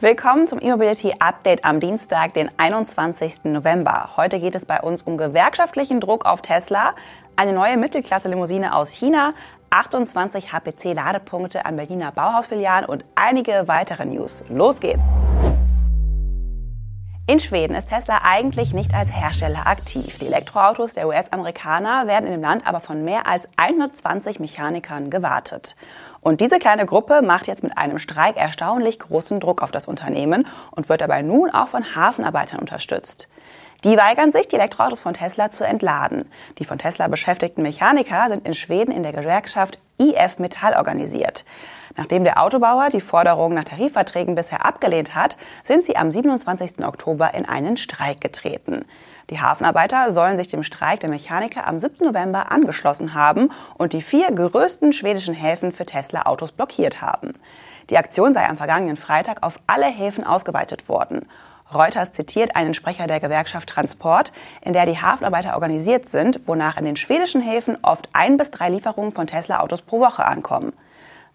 Willkommen zum E-Mobility Update am Dienstag, den 21. November. Heute geht es bei uns um gewerkschaftlichen Druck auf Tesla, eine neue Mittelklasse-Limousine aus China, 28 HPC-Ladepunkte an Berliner Bauhausfilialen und einige weitere News. Los geht's! In Schweden ist Tesla eigentlich nicht als Hersteller aktiv. Die Elektroautos der US-Amerikaner werden in dem Land aber von mehr als 120 Mechanikern gewartet. Und diese kleine Gruppe macht jetzt mit einem Streik erstaunlich großen Druck auf das Unternehmen und wird dabei nun auch von Hafenarbeitern unterstützt. Die weigern sich, die Elektroautos von Tesla zu entladen. Die von Tesla beschäftigten Mechaniker sind in Schweden in der Gewerkschaft IF Metall organisiert. Nachdem der Autobauer die Forderung nach Tarifverträgen bisher abgelehnt hat, sind sie am 27. Oktober in einen Streik getreten. Die Hafenarbeiter sollen sich dem Streik der Mechaniker am 7. November angeschlossen haben und die vier größten schwedischen Häfen für Tesla-Autos blockiert haben. Die Aktion sei am vergangenen Freitag auf alle Häfen ausgeweitet worden. Reuters zitiert einen Sprecher der Gewerkschaft Transport, in der die Hafenarbeiter organisiert sind, wonach in den schwedischen Häfen oft ein bis drei Lieferungen von Tesla-Autos pro Woche ankommen.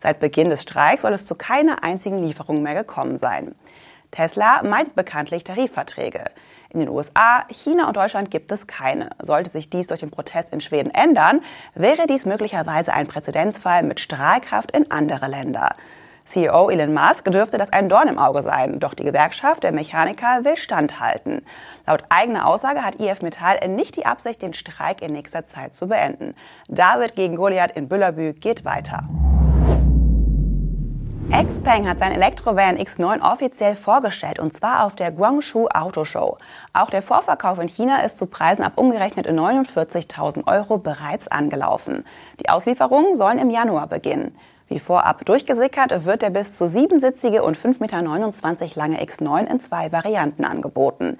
Seit Beginn des Streiks soll es zu keiner einzigen Lieferung mehr gekommen sein. Tesla meidet bekanntlich Tarifverträge. In den USA, China und Deutschland gibt es keine. Sollte sich dies durch den Protest in Schweden ändern, wäre dies möglicherweise ein Präzedenzfall mit Strahlkraft in andere Länder. CEO Elon Musk dürfte das ein Dorn im Auge sein, doch die Gewerkschaft der Mechaniker will standhalten. Laut eigener Aussage hat IF Metall nicht die Absicht, den Streik in nächster Zeit zu beenden. David gegen Goliath in Büllerbü geht weiter. Xpeng hat sein Elektrovan X9 offiziell vorgestellt und zwar auf der Guangzhou Auto Show. Auch der Vorverkauf in China ist zu Preisen ab umgerechnet 49.000 Euro bereits angelaufen. Die Auslieferungen sollen im Januar beginnen. Wie vorab durchgesickert, wird der bis zu siebensitzige und 5,29 Meter lange X9 in zwei Varianten angeboten.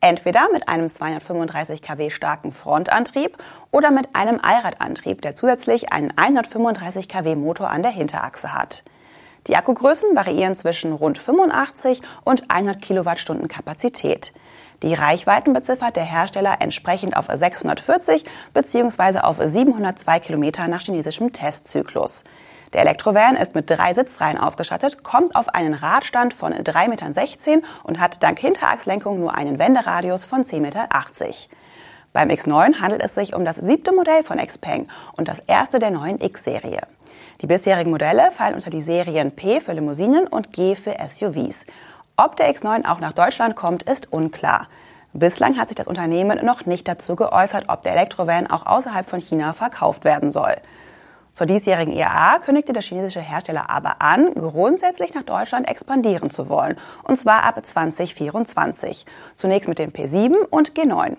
Entweder mit einem 235 kW starken Frontantrieb oder mit einem Allradantrieb, der zusätzlich einen 135 kW Motor an der Hinterachse hat. Die Akkugrößen variieren zwischen rund 85 und 100 Kilowattstunden Kapazität. Die Reichweiten beziffert der Hersteller entsprechend auf 640 bzw. auf 702 Kilometer nach chinesischem Testzyklus. Der Elektrovan ist mit drei Sitzreihen ausgestattet, kommt auf einen Radstand von 3,16 Metern und hat dank Hinterachslenkung nur einen Wenderadius von 10,80 Meter. Beim X9 handelt es sich um das siebte Modell von Xpeng und das erste der neuen X-Serie. Die bisherigen Modelle fallen unter die Serien P für Limousinen und G für SUVs. Ob der X9 auch nach Deutschland kommt, ist unklar. Bislang hat sich das Unternehmen noch nicht dazu geäußert, ob der Elektrovan auch außerhalb von China verkauft werden soll. Zur diesjährigen IAA kündigte der chinesische Hersteller aber an, grundsätzlich nach Deutschland expandieren zu wollen, und zwar ab 2024. Zunächst mit dem P7 und G9.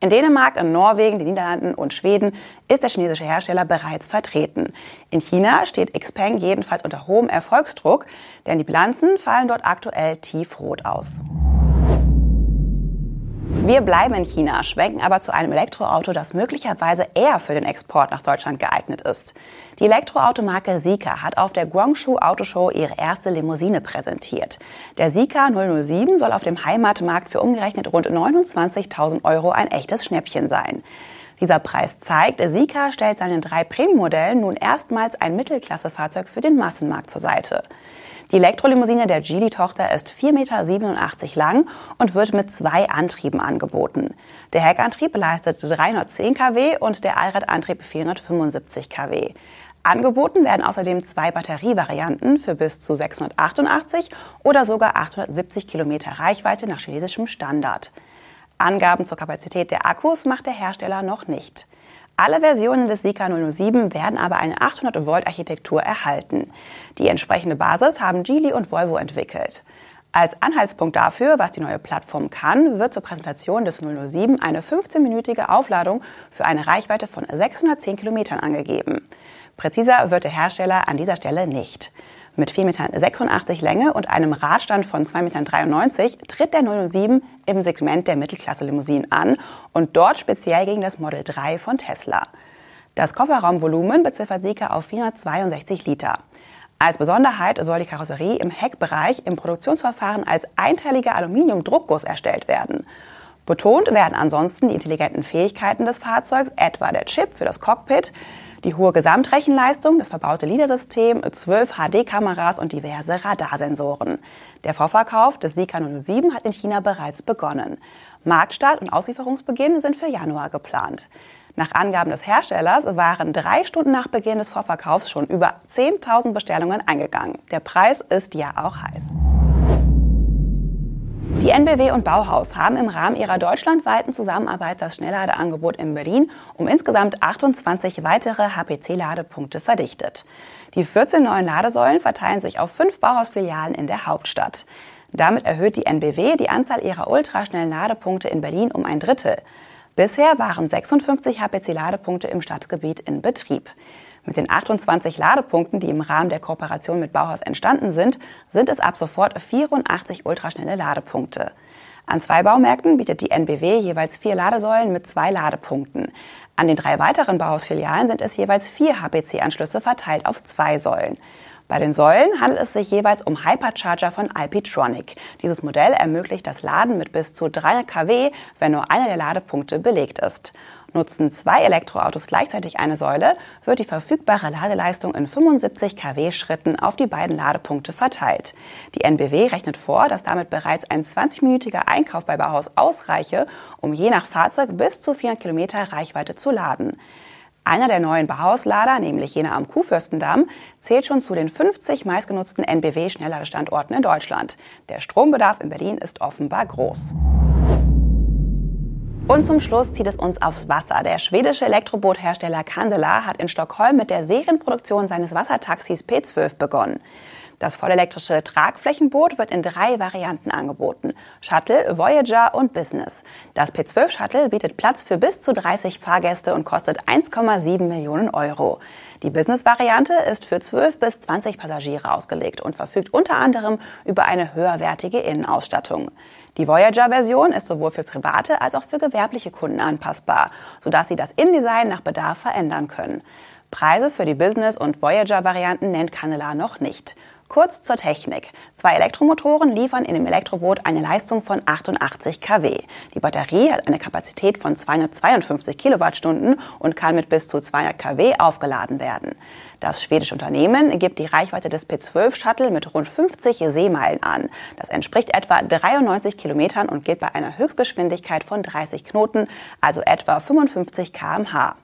In Dänemark, in Norwegen, den Niederlanden und Schweden ist der chinesische Hersteller bereits vertreten. In China steht Xpeng jedenfalls unter hohem Erfolgsdruck, denn die Bilanzen fallen dort aktuell tiefrot aus. Wir bleiben in China, schwenken aber zu einem Elektroauto, das möglicherweise eher für den Export nach Deutschland geeignet ist. Die Elektroautomarke Sika hat auf der Guangzhou Autoshow ihre erste Limousine präsentiert. Der Sika 007 soll auf dem Heimatmarkt für umgerechnet rund 29.000 Euro ein echtes Schnäppchen sein. Dieser Preis zeigt, Sika stellt seinen drei Premium-Modellen nun erstmals ein Mittelklassefahrzeug für den Massenmarkt zur Seite. Die Elektrolimousine der Geely-Tochter ist 4,87 Meter lang und wird mit zwei Antrieben angeboten. Der Heckantrieb leistet 310 kW und der Allradantrieb 475 kW. Angeboten werden außerdem zwei Batterievarianten für bis zu 688 oder sogar 870 Kilometer Reichweite nach chinesischem Standard. Angaben zur Kapazität der Akkus macht der Hersteller noch nicht. Alle Versionen des Sika 007 werden aber eine 800-Volt-Architektur erhalten. Die entsprechende Basis haben Geely und Volvo entwickelt. Als Anhaltspunkt dafür, was die neue Plattform kann, wird zur Präsentation des 007 eine 15-minütige Aufladung für eine Reichweite von 610 Kilometern angegeben. Präziser wird der Hersteller an dieser Stelle nicht. Mit 4,86 Meter Länge und einem Radstand von 2,93 Meter tritt der 007 im Segment der Mittelklasse-Limousinen an und dort speziell gegen das Model 3 von Tesla. Das Kofferraumvolumen beziffert Sika auf 462 Liter. Als Besonderheit soll die Karosserie im Heckbereich im Produktionsverfahren als einteiliger Aluminiumdruckguss erstellt werden. Betont werden ansonsten die intelligenten Fähigkeiten des Fahrzeugs, etwa der Chip für das Cockpit, Die hohe Gesamtrechenleistung, das verbaute LIDAR-System, 12 HD-Kameras und diverse Radarsensoren. Der Vorverkauf des Sika 007 hat in China bereits begonnen. Marktstart und Auslieferungsbeginn sind für Januar geplant. Nach Angaben des Herstellers waren drei Stunden nach Beginn des Vorverkaufs schon über 10.000 Bestellungen eingegangen. Der Preis ist ja auch heiß. Die NBW und Bauhaus haben im Rahmen ihrer deutschlandweiten Zusammenarbeit das Schnellladeangebot in Berlin um insgesamt 28 weitere HPC-Ladepunkte verdichtet. Die 14 neuen Ladesäulen verteilen sich auf fünf Bauhausfilialen in der Hauptstadt. Damit erhöht die NBW die Anzahl ihrer ultraschnellen Ladepunkte in Berlin um ein Drittel. Bisher waren 56 HPC-Ladepunkte im Stadtgebiet in Betrieb. Mit den 28 Ladepunkten, die im Rahmen der Kooperation mit Bauhaus entstanden sind, sind es ab sofort 84 ultraschnelle Ladepunkte. An zwei Baumärkten bietet die NBW jeweils vier Ladesäulen mit zwei Ladepunkten. An den drei weiteren Bauhausfilialen sind es jeweils vier HPC-Anschlüsse verteilt auf zwei Säulen. Bei den Säulen handelt es sich jeweils um Hypercharger von IPtronic. Dieses Modell ermöglicht das Laden mit bis zu 300 kW, wenn nur einer der Ladepunkte belegt ist. Nutzen zwei Elektroautos gleichzeitig eine Säule, wird die verfügbare Ladeleistung in 75 kW Schritten auf die beiden Ladepunkte verteilt. Die NBW rechnet vor, dass damit bereits ein 20-minütiger Einkauf bei Bauhaus ausreiche, um je nach Fahrzeug bis zu 400 Kilometer Reichweite zu laden. Einer der neuen Bauhauslader, nämlich jener am Kuhfürstendamm, zählt schon zu den 50 meistgenutzten NBW-Schnellladestandorten in Deutschland. Der Strombedarf in Berlin ist offenbar groß. Und zum Schluss zieht es uns aufs Wasser. Der schwedische Elektroboothersteller Candela hat in Stockholm mit der Serienproduktion seines Wassertaxis P12 begonnen. Das vollelektrische Tragflächenboot wird in drei Varianten angeboten. Shuttle, Voyager und Business. Das P12 Shuttle bietet Platz für bis zu 30 Fahrgäste und kostet 1,7 Millionen Euro. Die Business-Variante ist für 12 bis 20 Passagiere ausgelegt und verfügt unter anderem über eine höherwertige Innenausstattung. Die Voyager-Version ist sowohl für private als auch für gewerbliche Kunden anpassbar, sodass sie das InDesign nach Bedarf verändern können. Preise für die Business- und Voyager-Varianten nennt Canela noch nicht. Kurz zur Technik. Zwei Elektromotoren liefern in dem Elektroboot eine Leistung von 88 kW. Die Batterie hat eine Kapazität von 252 Kilowattstunden und kann mit bis zu 200 kW aufgeladen werden. Das schwedische Unternehmen gibt die Reichweite des P12-Shuttle mit rund 50 Seemeilen an. Das entspricht etwa 93 Kilometern und geht bei einer Höchstgeschwindigkeit von 30 Knoten, also etwa 55 kmh.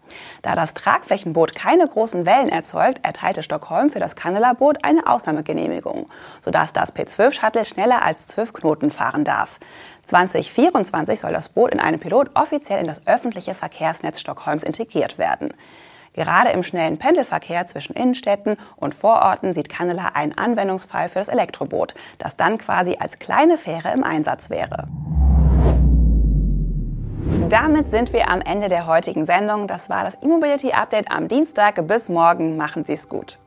Da das Tragflächenboot keine großen Wellen erzeugt, erteilte Stockholm für das Candela-Boot eine Ausnahmegenehmigung, sodass das P12-Shuttle schneller als 12 Knoten fahren darf. 2024 soll das Boot in einem Pilot offiziell in das öffentliche Verkehrsnetz Stockholms integriert werden. Gerade im schnellen Pendelverkehr zwischen Innenstädten und Vororten sieht Cannela einen Anwendungsfall für das Elektroboot, das dann quasi als kleine Fähre im Einsatz wäre. Damit sind wir am Ende der heutigen Sendung. Das war das E-Mobility Update am Dienstag. Bis morgen. Machen Sie es gut.